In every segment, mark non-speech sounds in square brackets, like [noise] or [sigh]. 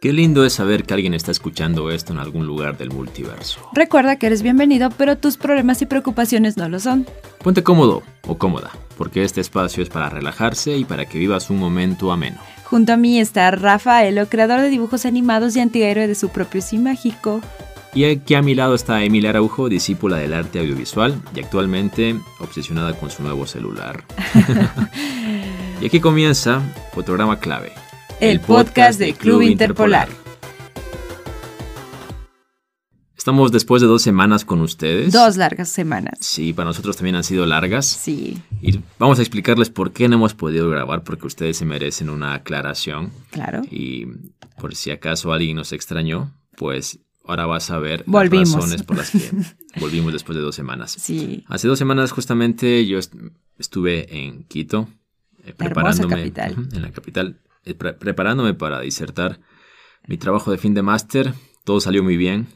Qué lindo es saber que alguien está escuchando esto en algún lugar del multiverso. Recuerda que eres bienvenido, pero tus problemas y preocupaciones no lo son. Ponte cómodo o cómoda, porque este espacio es para relajarse y para que vivas un momento ameno. Junto a mí está Rafaelo, creador de dibujos animados y antihéroe de su propio Sí Mágico. Y aquí a mi lado está Emilia Araujo, discípula del arte audiovisual y actualmente obsesionada con su nuevo celular. [laughs] [laughs] y aquí comienza Fotograma Clave, el, podcast de Club Interpolar. Estamos después de dos semanas con ustedes. Dos largas semanas. Sí, para nosotros también han sido largas. Sí. Y vamos a explicarles por qué no hemos podido grabar, porque ustedes se merecen una aclaración. Claro. Y por si acaso alguien nos extrañó, pues ahora vas a ver volvimos. las razones por las que [laughs] volvimos después de dos semanas. Sí. Hace dos semanas justamente yo estuve en Quito, eh, preparándome capital. en la capital, eh, preparándome para disertar mi trabajo de fin de máster. Todo salió muy bien.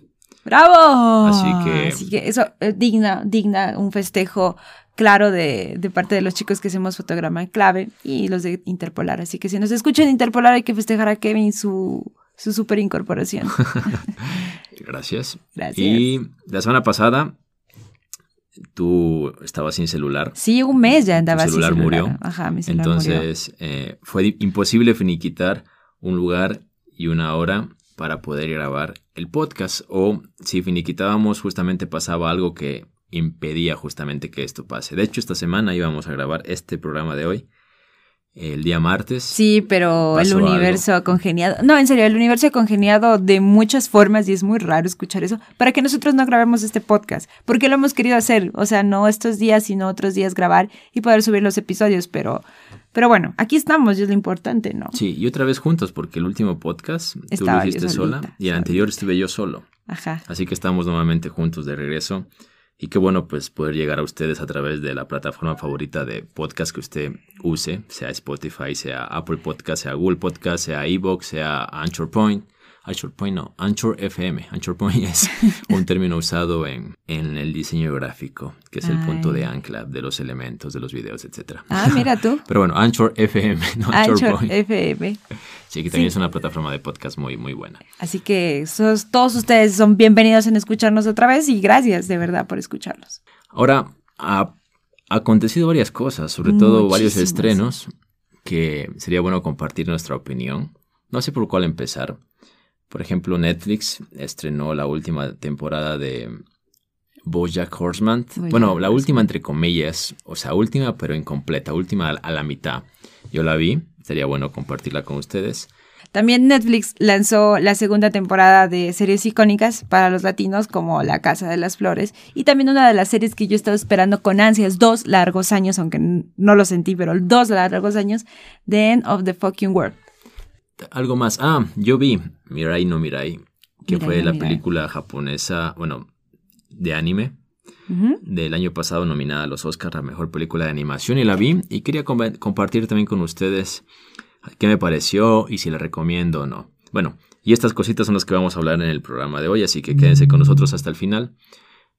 ¡Bravo! Así que, Así que eso es digna, digna un festejo claro de, de, parte de los chicos que hacemos fotograma clave y los de Interpolar. Así que si nos escuchan Interpolar hay que festejar a Kevin su, su super incorporación. [laughs] Gracias. Gracias. Y la semana pasada tú estabas sin celular. Sí, un mes ya andaba sin celular. murió. Ajá, mi celular Entonces Eh, fue imposible finiquitar un lugar y una hora para poder grabar el podcast. O si finiquitábamos, justamente pasaba algo que impedía justamente que esto pase. De hecho, esta semana íbamos a grabar este programa de hoy el día martes. Sí, pero el universo ha congeniado. No, en serio, el universo ha congeniado de muchas formas y es muy raro escuchar eso para que nosotros no grabemos este podcast, porque lo hemos querido hacer, o sea, no estos días, sino otros días grabar y poder subir los episodios, pero pero bueno, aquí estamos y es lo importante, ¿no? Sí, y otra vez juntos, porque el último podcast tú lo hiciste sola y el anterior estuve yo solo. Ajá. Así que estamos nuevamente juntos de regreso. Y qué bueno pues poder llegar a ustedes a través de la plataforma favorita de podcast que usted use, sea Spotify, sea Apple Podcast, sea Google Podcast, sea Evox, sea Anchor Point. Anchor Point no, Anchor FM. Anchor Point [laughs] es un término usado en, en el diseño gráfico, que es el punto de ancla de los elementos, de los videos, etc. Ah, mira tú. [laughs] Pero bueno, Anchor FM, [laughs] no Anchor, Anchor FM. Sí, que también sí. es una plataforma de podcast muy, muy buena. Así que sos, todos ustedes son bienvenidos en escucharnos otra vez y gracias de verdad por escucharnos. Ahora, ha acontecido varias cosas, sobre todo Muchísimas. varios estrenos, que sería bueno compartir nuestra opinión. No sé por cuál empezar. Por ejemplo, Netflix estrenó la última temporada de Bojack Horseman. Bojack bueno, la última entre comillas, o sea, última pero incompleta, última a la mitad. Yo la vi, sería bueno compartirla con ustedes. También Netflix lanzó la segunda temporada de series icónicas para los latinos como La Casa de las Flores y también una de las series que yo he estado esperando con ansias dos largos años, aunque no lo sentí, pero dos largos años, The End of the Fucking World. Algo más. Ah, yo vi Mirai no Mirai, que Mirai fue no la Mirai. película japonesa, bueno, de anime, del año pasado nominada a los Oscars a Mejor Película de Animación y la vi y quería com- compartir también con ustedes qué me pareció y si la recomiendo o no. Bueno, y estas cositas son las que vamos a hablar en el programa de hoy, así que quédense con nosotros hasta el final.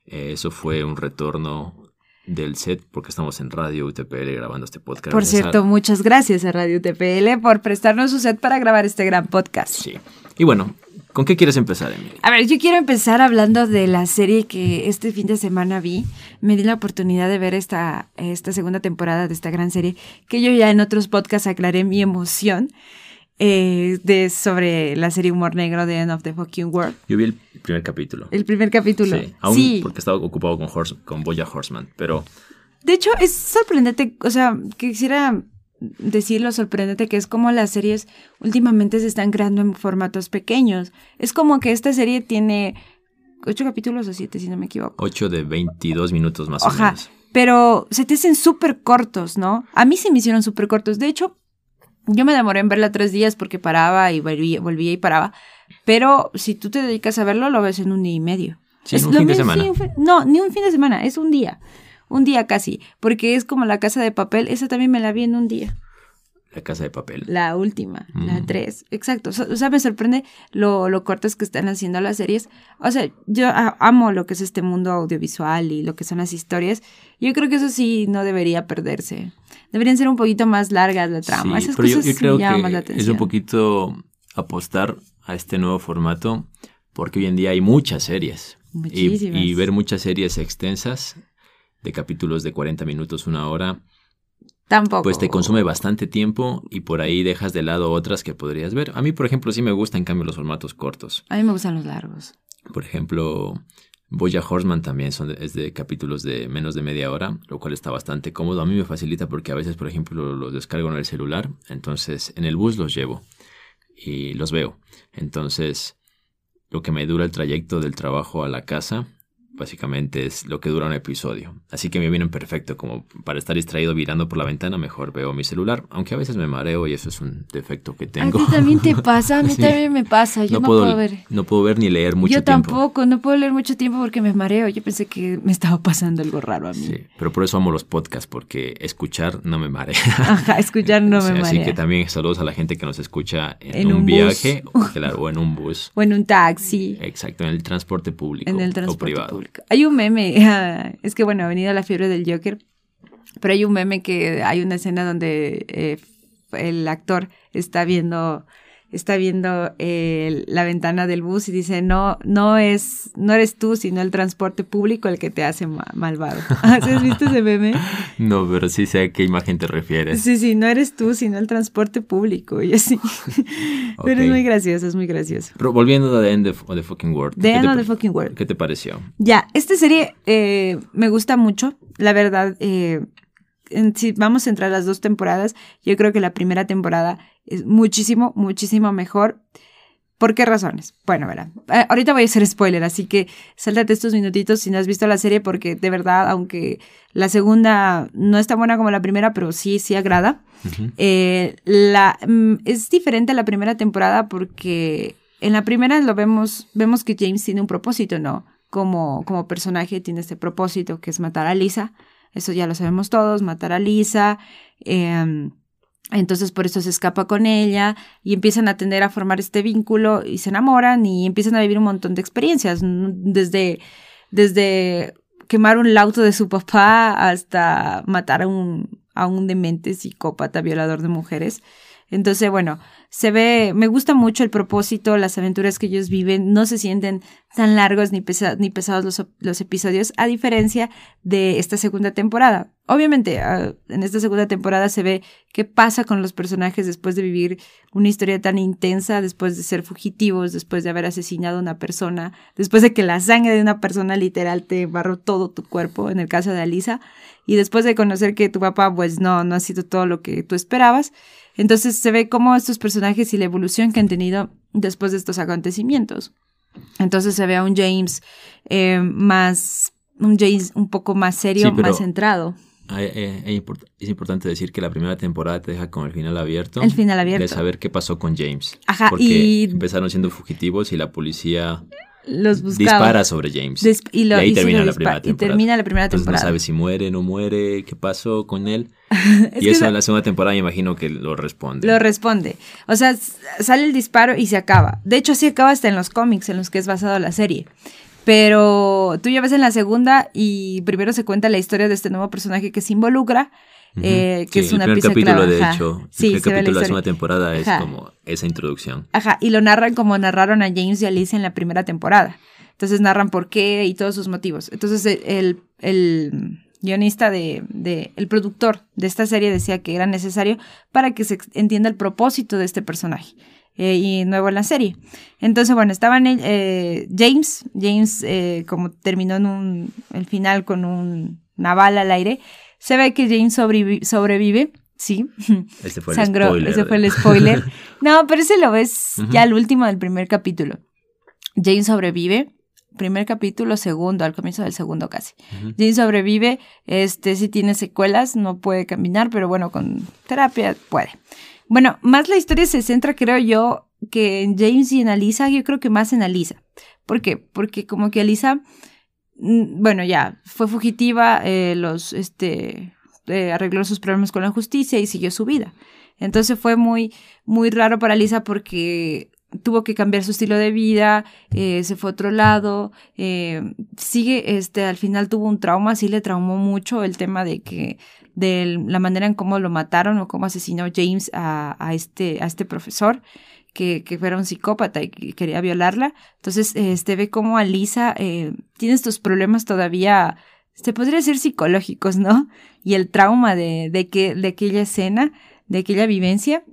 Eh, eso fue un retorno del set porque estamos en Radio UTPL grabando este podcast. Por cierto, muchas gracias a Radio TPL por prestarnos su set para grabar este gran podcast. Sí. Y bueno, ¿con qué quieres empezar, Emily? A ver, yo quiero empezar hablando de la serie que este fin de semana vi. Me di la oportunidad de ver esta, esta segunda temporada de esta gran serie, que yo ya en otros podcasts aclaré mi emoción eh, de, sobre la serie Humor Negro de End of the Fucking World. Yo vi el primer capítulo. El primer capítulo. Sí, aún Sí. porque estaba ocupado con, Horse, con Boya Horseman, pero De hecho, es sorprendente, o sea, quisiera decir lo sorprendente que es como las series últimamente se están creando en formatos pequeños. Es como que esta serie tiene ocho capítulos o siete, si no me equivoco. 8 de 22 minutos más o menos. pero se te hacen súper cortos, ¿no? A mí se me hicieron súper cortos. De hecho, yo me demoré en verla tres días porque paraba y volvía, volvía y paraba. Pero si tú te dedicas a verlo, lo ves en un día y medio. Sí, Es un fin de semana. fin- no, ni un fin de semana, es un día. Un día casi. Porque es como la casa de papel. Esa también me la vi en un día. La casa de papel. La última, la. 3. Exacto. O sea, me sorprende lo, lo cortas que están haciendo las series. O sea, yo a- amo lo que es este mundo audiovisual y lo que son las historias. Yo creo que eso sí no debería perderse. Deberían ser un poquito más largas la trama. Sí, Esas pero yo, cosas yo creo me llaman más la que es un poquito apostar a este nuevo formato porque hoy en día hay muchas series. Y, y, ver muchas series extensas de capítulos de 40 minutos, una hora. Tampoco. Pues te consume bastante tiempo y por ahí dejas de lado otras que podrías ver. A mí, por ejemplo, sí me gustan, en cambio, los formatos cortos. A mí me gustan los largos. Por ejemplo, Boya Horseman también son es de capítulos de menos de media hora, lo cual está bastante cómodo. A mí me facilita porque a veces, por ejemplo, los descargo en el celular, entonces en el bus los llevo y los veo. Entonces, lo que me dura el trayecto del trabajo a la casa básicamente es lo que dura un episodio. Así que me vienen perfecto, como para estar distraído mirando por la ventana, mejor veo mi celular, aunque a veces me mareo y eso es un defecto que tengo. A ti también te [laughs] pasa, a mí también me pasa, yo no, puedo, ver. No puedo ver ni leer mucho tiempo. Yo tampoco, no puedo leer mucho tiempo porque me mareo, yo pensé que me estaba pasando algo raro a mí. Sí, pero por eso amo los podcasts, porque escuchar no me marea. [laughs] Ajá, escuchar no [laughs] me marea. Así que también saludos a la gente que nos escucha en, un, viaje, o en un bus. O en un taxi. Exacto, en el transporte público en el transporte o privado. Público. Hay un meme [laughs] es que bueno, ha venido la fiebre del Joker, pero hay un meme que hay una escena donde eh, el actor está viendo está viendo eh, la ventana del bus y dice, no, no es, no eres tú, sino el transporte público el que te hace malvado. [laughs] [laughs] ¿Has visto ese meme? No, pero sí sé a qué imagen te refieres. Sí, sí, no eres tú, sino el transporte público y así. [laughs] Pero es muy gracioso, es muy gracioso. Pero volviendo a The End of the Fucking World. The End of the Fucking World. ¿Qué te pareció? Ya, esta serie eh, me gusta mucho, la verdad. Eh, si vamos a entrar las dos temporadas, yo creo que la primera temporada es muchísimo, muchísimo mejor. ¿Por qué razones? Bueno, verá, eh, ahorita voy a hacer spoiler, así que sáltate estos minutitos si no has visto la serie, porque de verdad, aunque la segunda no es tan buena como la primera, pero sí, sí agrada. Eh, la, mm, es diferente a la primera temporada porque en la primera lo vemos, vemos que James tiene un propósito, ¿no? Como, como personaje tiene este propósito que es matar a Lisa. Eso ya lo sabemos todos, matar a Lisa. Eh, entonces por eso se escapa con ella y empiezan a tender a formar este vínculo y se enamoran y empiezan a vivir un montón de experiencias, desde, desde quemar un auto de su papá hasta matar a un, a un demente psicópata violador de mujeres. Entonces, bueno, se ve, me gusta mucho el propósito, las aventuras que ellos viven, no se sienten tan largos ni, ni pesados los, episodios, a diferencia de esta segunda temporada. Obviamente, ah, en esta segunda temporada se ve qué pasa con los personajes después de vivir una historia tan intensa, después de ser fugitivos, después de haber asesinado a una persona, después de que la sangre de una persona literal te barró todo tu cuerpo, en el caso de Alisa, y después de conocer que tu papá, pues no, no ha sido todo lo que tú esperabas. Entonces se ve cómo estos personajes y la evolución que han tenido después de estos acontecimientos. Entonces se ve a un James eh, más, un James un poco más serio, más centrado. Eh, es importante decir que la primera temporada te deja con el final abierto. El final abierto. De saber qué pasó con James. Ajá, porque y... empezaron siendo fugitivos y la policía dispara sobre James. y, ahí termina, la primera y termina la primera temporada. no sabe si muere, no muere, qué pasó con él. [laughs] y eso en la segunda temporada me imagino que lo responde. Lo responde. O sea, sale el disparo y se acaba. De hecho, así acaba hasta en los cómics en los que es basado la serie. Pero tú ya ves en la segunda y primero se cuenta la historia de este nuevo personaje que se involucra eh, que es una pieza capítulo, de hecho, el capítulo de la segunda temporada es como esa introducción. Ajá, y lo narran como narraron a James y Alice en la primera temporada. Entonces narran por qué y todos sus motivos. Entonces el, el guionista de, de, el productor de esta serie decía que era necesario para que se entienda el propósito de este personaje. Eh, y nuevo en la serie. Entonces, bueno, estaban eh, James, James eh, como terminó en un, el final con un, una bala al aire, se ve que James sobrevive, sí. [laughs] Ese fue el spoiler. Ese fue el spoiler. [laughs] no, pero ese lo ves ya al último del primer capítulo. James sobrevive. Primer capítulo, segundo, al comienzo del segundo casi. James sobrevive, este sí tiene secuelas, no puede caminar, pero bueno, con terapia puede. Bueno, más la historia se centra, creo yo, que en James y en Alisa, yo creo que más en Alisa. ¿Por qué? Porque como que Alisa bueno, ya, fue fugitiva, eh, los, este, eh, arregló sus problemas con la justicia y siguió su vida. Entonces fue muy, muy raro para Lisa porque tuvo que cambiar su estilo de vida, eh, se fue a otro lado, sigue, este, al final tuvo un trauma, sí le traumó mucho el tema de que, de la manera en cómo lo mataron o cómo asesinó James a, a este, a este profesor que, que fuera un psicópata y que quería violarla. Entonces, este ve cómo Alisa eh, tiene estos problemas todavía, se podría decir psicológicos, ¿no? Y el trauma de, de, que, de aquella escena, de aquella vivencia.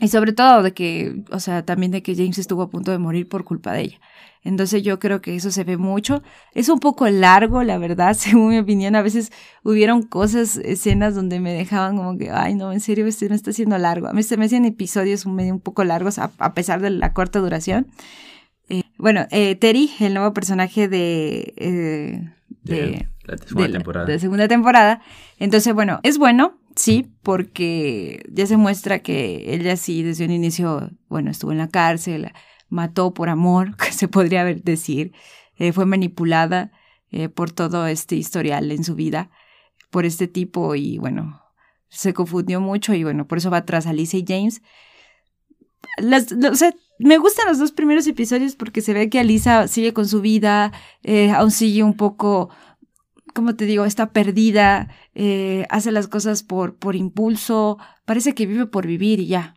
Y sobre todo de que, o sea, también de que James estuvo a punto de morir por culpa de ella. Entonces yo creo que eso se ve mucho. Es un poco largo, la verdad, [laughs] según mi opinión. A veces hubieron cosas, escenas donde me dejaban como que, ay, no, en serio, este me está haciendo largo. A mí se me hacían episodios medio un poco largos a, pesar de la corta duración. Eh, bueno, eh, Terry, el nuevo personaje de, eh, de, la segunda temporada. de segunda temporada. Entonces, bueno, es bueno, sí, porque ya se muestra que ella sí desde un inicio, bueno, estuvo en la cárcel, mató por amor, [laughs] que se podría decir, eh, fue manipulada eh, por todo este historial en su vida, por este tipo y bueno, se confundió mucho y bueno, por eso va tras Alicia y James. O sea, me gustan los dos primeros episodios porque se ve que Alisa sigue con su vida, eh, aún sigue un poco como te digo, está perdida, eh, hace las cosas por, por impulso, parece que vive por vivir y ya.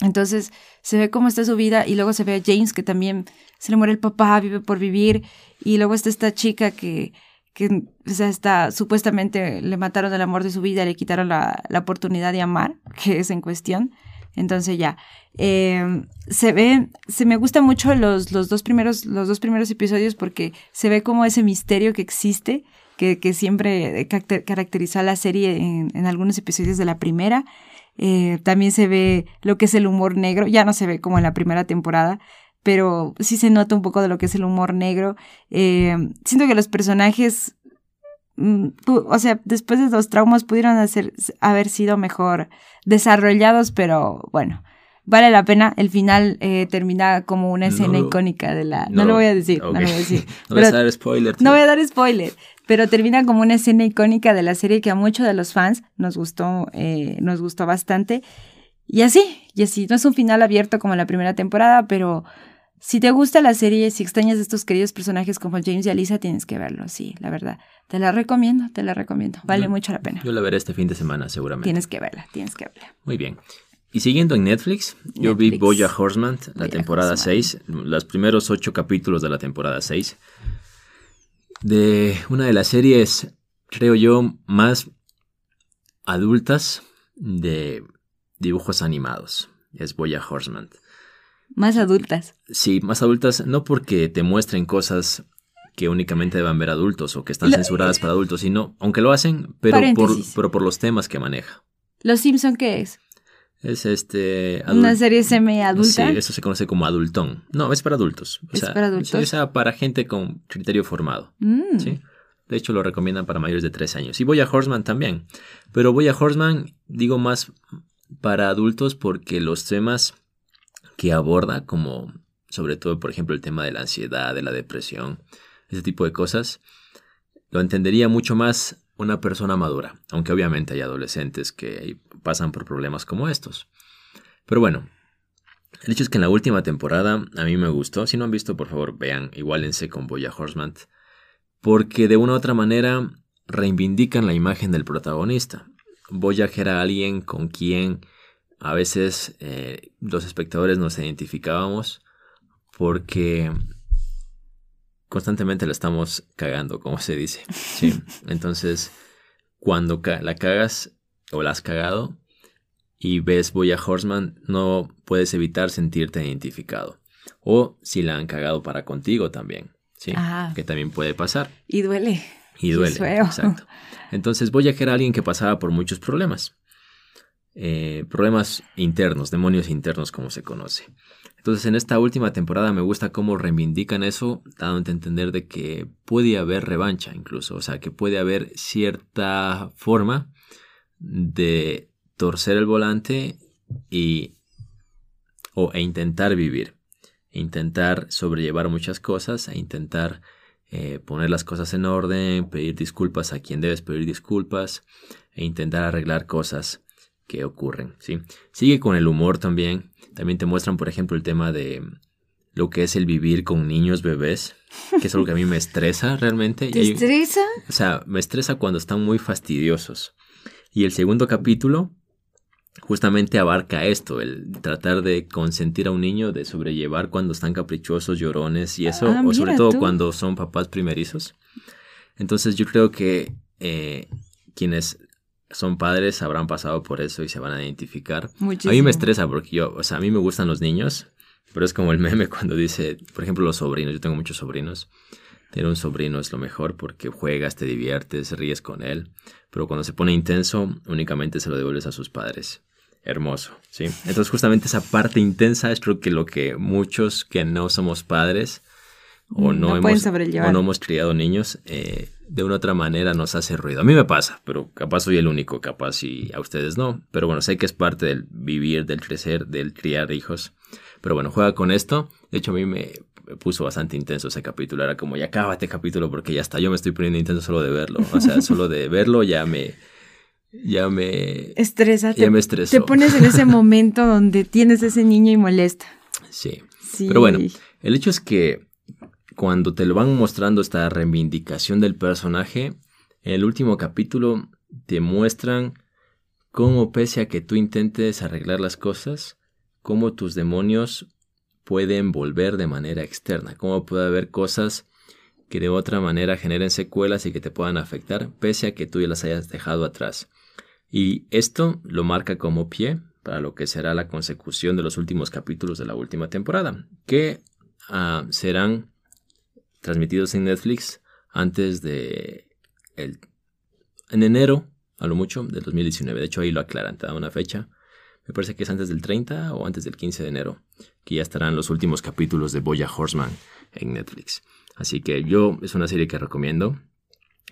Entonces se ve cómo está su vida y luego se ve a James que también se le muere el papá, vive por vivir y luego está esta chica que, que o sea, está, supuestamente le mataron el amor de su vida, le quitaron la, la oportunidad de amar, [laughs] que es en cuestión. Entonces ya, eh, se ve, se me gustan mucho los, los, dos primeros, los dos primeros episodios porque se ve como ese misterio que existe que, siempre caracterizó a la serie en, algunos episodios de la primera. Eh, también se ve lo que es el humor negro, ya no se ve como en la primera temporada, pero sí se nota un poco de lo que es el humor negro. Eh, siento que los personajes, mm, o sea, después de los traumas pudieron haber sido mejor desarrollados, pero bueno, vale la pena. El final eh, termina como una escena icónica de la. No, lo voy a decir, no lo voy a [laughs] decir. no voy a dar spoiler. No voy a dar spoiler, pero termina como una escena icónica de la serie que a muchos de los fans nos gustó, eh, nos gustó bastante. Y así, y así. No es un final abierto como la primera temporada, pero si te gusta la serie, si extrañas a estos queridos personajes como James y Alisa, tienes que verlo, sí, la verdad. Te la recomiendo, te la recomiendo. Vale mucho la pena. Yo la veré este fin de semana, seguramente. Tienes que verla, tienes que verla. Muy bien. Y siguiendo en Netflix, yo vi Boya Horseman, la temporada 6, los primeros ocho capítulos de la temporada 6, de una de las series, creo yo, más adultas de dibujos animados. Es Boya Horseman. Más adultas. Sí, más adultas, no porque te muestren cosas que únicamente deban ver adultos o que están censuradas para adultos, sino, aunque lo hacen, pero por, pero por los temas que maneja. ¿Los Simpson qué es? Es este... Una serie semi-adulta. Sí, eso se conoce como adultón. No, es para adultos. es para adultos. O sea, para gente con criterio formado. Mm. ¿sí? De hecho, lo recomiendan para mayores de 3 años. Y voy a Horseman también. Pero voy a Horseman, digo más para adultos porque los temas que aborda, como sobre todo, por ejemplo, el tema de la ansiedad, de la depresión, ese tipo de cosas, lo entendería mucho más una persona madura, aunque obviamente hay adolescentes que pasan por problemas como estos. Pero bueno, el hecho es que en la última temporada a mí me gustó. Si no han visto, por favor, vean, igualense con Boya Horseman, porque de una u otra manera reivindican la imagen del protagonista. Boya era alguien con quien a veces eh, los espectadores nos identificábamos porque constantemente la estamos cagando, como se dice. ¿sí? [laughs] Entonces, cuando la cagas o la has cagado y ves Boya Horseman, no puedes evitar sentirte identificado. O si la han cagado para contigo también, ¿sí? Que también puede pasar. Y duele. Y duele. Exacto. Entonces, Boya era alguien que pasaba por muchos problemas. Eh, problemas internos, demonios internos, como se conoce. Entonces en esta última temporada me gusta cómo reivindican eso, dándote a entender de que puede haber revancha incluso, o sea, que puede haber cierta forma de torcer el volante y o, e intentar vivir, e intentar sobrellevar muchas cosas, e intentar eh, poner las cosas en orden, pedir disculpas a quien debes pedir disculpas, e intentar arreglar cosas que ocurren, ¿sí? Sigue con el humor también. También te muestran, por ejemplo, el tema de lo que es el vivir con niños bebés, que es algo que a mí me estresa realmente. ¿Te estresa? O sea, me estresa cuando están muy fastidiosos. Y el segundo capítulo justamente abarca esto, el tratar de consentir a un niño, de sobrellevar cuando están caprichosos, llorones y eso, Ah, o sobre todo tú. cuando son papás primerizos. Entonces yo creo que eh, quienes son padres habrán pasado por eso y se van a identificar. A Muchísimo. mí me estresa porque yo, o sea, a mí me gustan los niños, pero es como el [laughs] meme cuando dice, por ejemplo, los sobrinos, yo tengo muchos sobrinos. Tener un sobrino es lo mejor porque juegas, te diviertes, ríes con él, pero cuando se pone intenso, únicamente se lo devuelves a sus padres. Hermoso, ¿sí? Entonces justamente esa parte intensa es creo que lo que muchos que no somos padres o Mm, no, no pueden hemos, sobrellevar. o no hemos criado niños, eh, de una otra manera nos hace ruido. A mí me pasa, pero capaz soy el único, capaz y a ustedes no. Pero bueno, sé que es parte del vivir, del crecer, del criar hijos. Pero bueno, juega con esto. De hecho, a mí me puso bastante intenso ese capítulo. Era como, ya acaba este capítulo porque ya está. Yo me estoy poniendo intenso solo de verlo. O sea, solo de verlo ya me... Ya me... Estresa. Ya me estresó. te pones en ese momento donde tienes ese niño y molesta. Sí. Sí. Pero bueno, el hecho es que cuando te lo van mostrando esta reivindicación del personaje, en el último capítulo te muestran cómo pese a que tú intentes arreglar las cosas, cómo tus demonios pueden volver de manera externa, cómo puede haber cosas que de otra manera generen secuelas y que te puedan afectar, pese a que tú ya las hayas dejado atrás. Y esto lo marca como pie para lo que será la consecución de los últimos capítulos de la última temporada, que ah, serán transmitidos en Netflix antes de el, en enero, a lo mucho, del 2019. De hecho, ahí lo aclaran, te da una fecha. Me parece que es antes del 30 o antes del 15 de enero, que ya estarán los últimos capítulos de Boya Horseman en Netflix. Así que yo es una serie que recomiendo,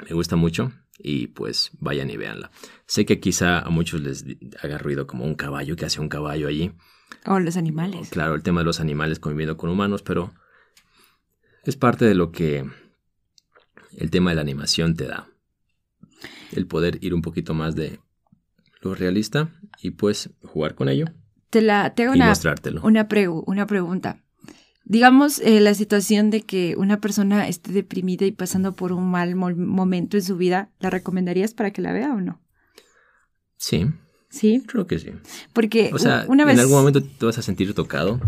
me gusta mucho y pues vayan y véanla. Sé que quizá a muchos les haga ruido como un caballo, que hace un caballo allí. O los animales. Claro, el tema de los animales conviviendo con humanos, pero es parte de lo que el tema de la animación te da. El poder ir un poquito más de lo realista y pues jugar con ello Te, la, te hago y una, mostrártelo. una, pregu- una pregunta. Digamos, eh, la situación de que una persona esté deprimida y pasando por un mal mo- momento en su vida, ¿la recomendarías para que la vea o no? Sí, Sí, creo que sí. porque O sea, una vez... en algún momento te vas a sentir tocado,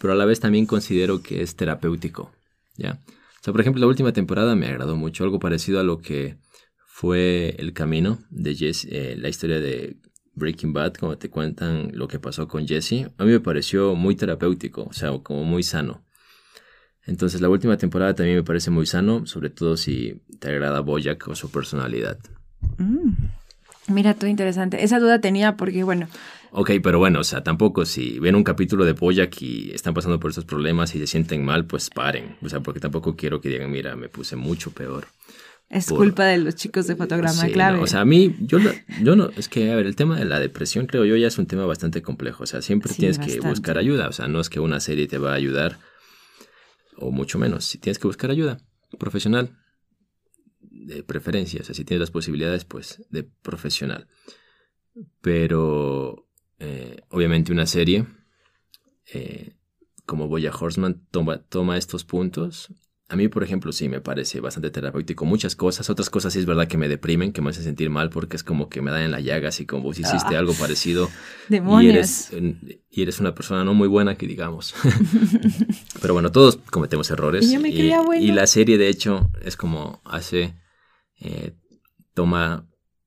pero a la vez también considero que es terapéutico, ¿ya? O sea, por ejemplo, la última temporada me agradó mucho, algo parecido a lo que fue El Camino de Jesse, eh, la historia de Breaking Bad, como te cuentan lo que pasó con Jesse. A mí me pareció muy terapéutico, o sea, como muy sano. Entonces, la última temporada también me parece muy sano, sobre todo si te agrada Bojack o su personalidad. Mm. Mira, todo interesante. Esa duda tenía porque, bueno, Ok, pero bueno, o sea, tampoco si ven un capítulo de Boyack y están pasando por estos problemas y se sienten mal, pues paren. O sea, porque tampoco quiero que digan, mira, me puse mucho peor. es Por- culpa de los chicos de fotograma Sí, clave. no, o sea, a mí, yo, no- yo no, es que, a ver, el tema de la depresión creo yo ya es un tema bastante complejo. O sea, siempre Sí, tienes que buscar ayuda. O sea, no es que una serie te va a ayudar, o mucho menos. Si tienes que buscar ayuda profesional, de preferencia. O sea, si tienes las posibilidades, pues de profesional. Pero, eh, obviamente, una serie eh, como Boya Horseman toma, toma estos puntos. A mí, por ejemplo, sí me parece bastante terapéutico. Muchas cosas, otras cosas sí es verdad que me deprimen, que me hacen sentir mal porque es como que me dan en la llaga, así como si hiciste Ah. algo parecido [laughs] y Demonios. eres, y eres una persona no muy buena, que digamos. [laughs] Pero bueno, todos cometemos errores. Y yo me creía buena. y la serie, de hecho, es como hace, eh, toma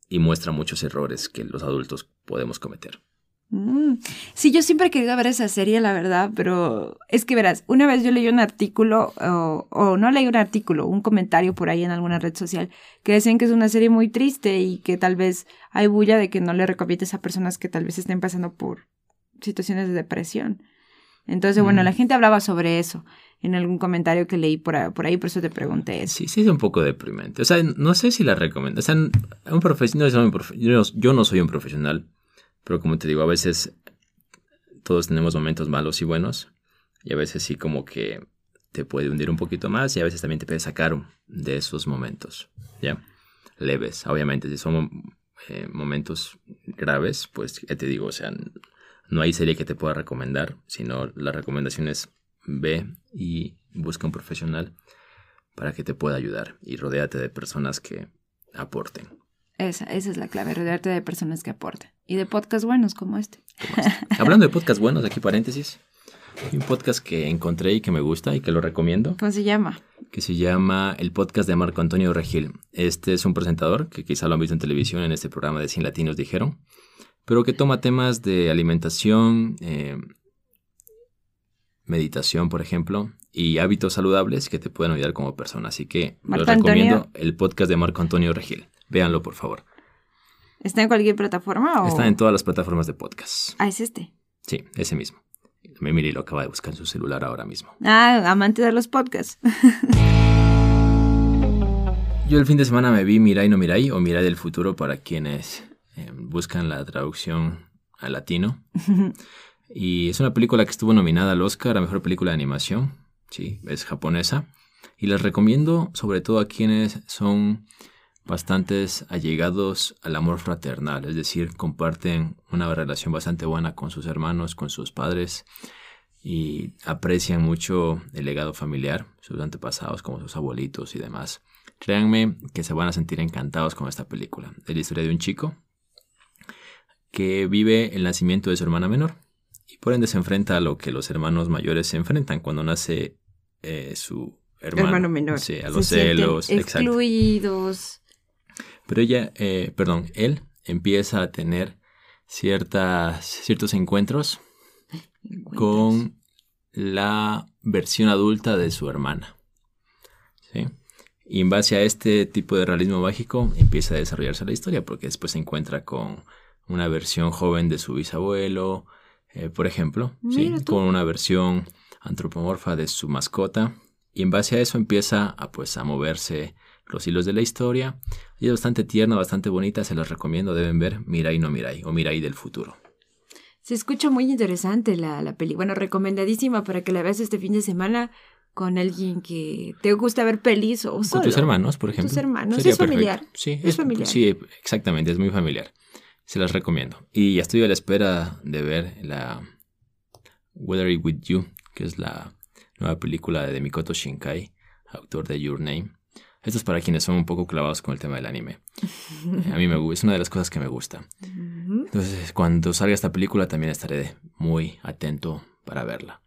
y muestra muchos errores que los adultos podemos cometer. Mm. Sí, yo siempre he querido ver esa serie, la verdad, pero es que verás, una vez yo leí un artículo, o, o no leí un artículo, un comentario por ahí en alguna red social, que decían que es una serie muy triste y que tal vez hay bulla de que no le recomiendes a personas que tal vez estén pasando por situaciones de depresión. Entonces, bueno, Mm. la gente hablaba sobre eso en algún comentario que leí por, a- por ahí, por eso te pregunté eso. Sí, sí es un poco deprimente. O sea, no sé si la recomiendo. O sea, un profesional, yo no soy un profesional, pero como te digo, a veces todos tenemos momentos malos y buenos, y a veces sí como que te puede hundir un poquito más y a veces también te puede sacar de esos momentos, ¿ya? Leves, obviamente, si son eh, momentos graves, pues ya te digo, o sea, no hay serie que te pueda recomendar, sino la recomendación es ve y busca un profesional para que te pueda ayudar y rodéate de personas que aporten. Esa, esa es la clave, rodearte de personas que aporten. Y de podcasts buenos como este. este. Hablando de podcasts buenos, aquí paréntesis. Hay un podcast que encontré y que me gusta y que lo recomiendo. ¿Cómo se llama? Que se llama el podcast de Marco Antonio Regil. Este es un presentador que quizá lo han visto en televisión en este programa de Sin Latinos Dijeron, pero que toma temas de alimentación, eh, meditación, por ejemplo, y hábitos saludables que te pueden ayudar como persona. Así que les recomiendo el podcast de Marco Antonio Regil. Véanlo, por favor. ¿Está en cualquier plataforma? O... Está en todas las plataformas de podcast. Ah, es este. Sí, ese mismo. Miri lo acaba de buscar en su celular ahora mismo. Ah, amante de los podcasts. [laughs] Yo el fin de semana me vi Mirai no Mirai o Mirai del futuro para quienes eh, buscan la traducción al latino. [laughs] y es una película que estuvo nominada al Oscar a Mejor Película de Animación. Sí, es japonesa. Y les recomiendo sobre todo a quienes son bastantes allegados al amor fraternal, es decir, comparten una relación bastante buena con sus hermanos, con sus padres y aprecian mucho el legado familiar, sus antepasados como sus abuelitos y demás. Créanme que se van a sentir encantados con esta película. Es la historia de un chico que vive el nacimiento de su hermana menor y por ende se enfrenta a lo que los hermanos mayores se enfrentan cuando nace eh, su hermano, menor. Sí, a los celos, excluidos. Pero ella, eh, perdón, él empieza a tener ciertas, ciertos encuentros con la versión adulta de su hermana. ¿sí? Y en base a este tipo de realismo mágico empieza a desarrollarse la historia, porque después se encuentra con una versión joven de su bisabuelo, eh, por ejemplo, ¿sí? con una versión antropomorfa de su mascota. Y en base a eso empieza a, pues, a moverse los hilos de la historia. Y es bastante tierna, bastante bonita, se los recomiendo, deben ver Mirai no Mirai o Mirai del futuro. Se escucha muy interesante la, la peli. Bueno, recomendadísima para que la veas este fin de semana con alguien que te gusta ver pelis o solo. Con tus hermanos, por ejemplo. Tus hermanos. es familiar. Sí, es, familiar. Sí, exactamente, es muy familiar. Se las recomiendo. Y ya estoy a la espera de ver la Weather It With You, que es la nueva película de Mikoto Shinkai, autor de Your Name. Esto es para quienes son un poco clavados con el tema del anime. A mí me es una de las cosas que me gusta. Entonces, cuando salga esta película también estaré muy atento para verla.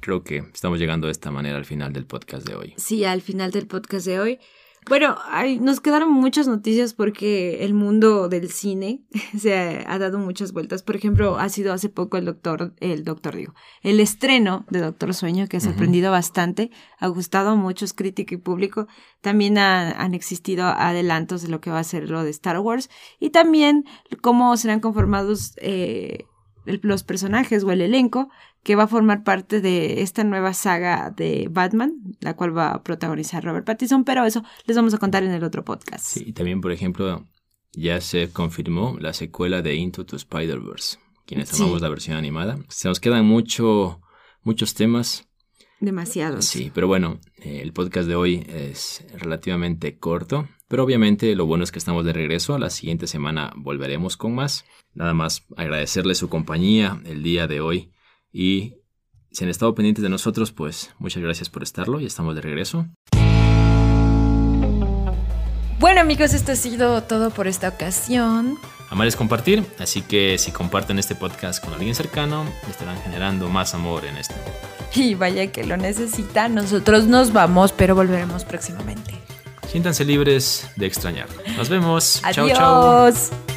Creo que estamos llegando de esta manera al final del podcast de hoy. Sí, al final del podcast de hoy. Bueno, nos quedaron muchas noticias porque el mundo del cine [laughs] se ha, dado muchas vueltas. Por ejemplo, ha sido hace poco el doctor, el doctor digo, el estreno de Doctor Sueño que ha sorprendido bastante, ha gustado a muchos críticos y público. También han existido adelantos de lo que va a ser lo de Star Wars y también cómo serán conformados eh, los personajes o el elenco que va a formar parte de esta nueva saga de Batman, la cual va a protagonizar Robert Pattinson, pero eso les vamos a contar en el otro podcast. Sí, y también, por ejemplo, ya se confirmó la secuela de Into the Spider-Verse, quienes amamos la versión animada. Se nos quedan mucho, muchos temas. Demasiados. Sí, pero bueno, eh, el podcast de hoy es relativamente corto, pero obviamente lo bueno es que estamos de regreso. La siguiente semana volveremos con más. Nada más agradecerle su compañía el día de hoy y si han estado pendientes de nosotros, pues muchas gracias por estarlo y estamos de regreso. Bueno amigos, esto ha sido todo por esta ocasión. Amar es compartir, así que si comparten este podcast con alguien cercano, estarán generando más amor en este mundo. Y vaya que lo necesita, nosotros nos vamos, pero volveremos próximamente. Siéntanse libres de extrañar. Nos vemos. Adiós. Chao, chao.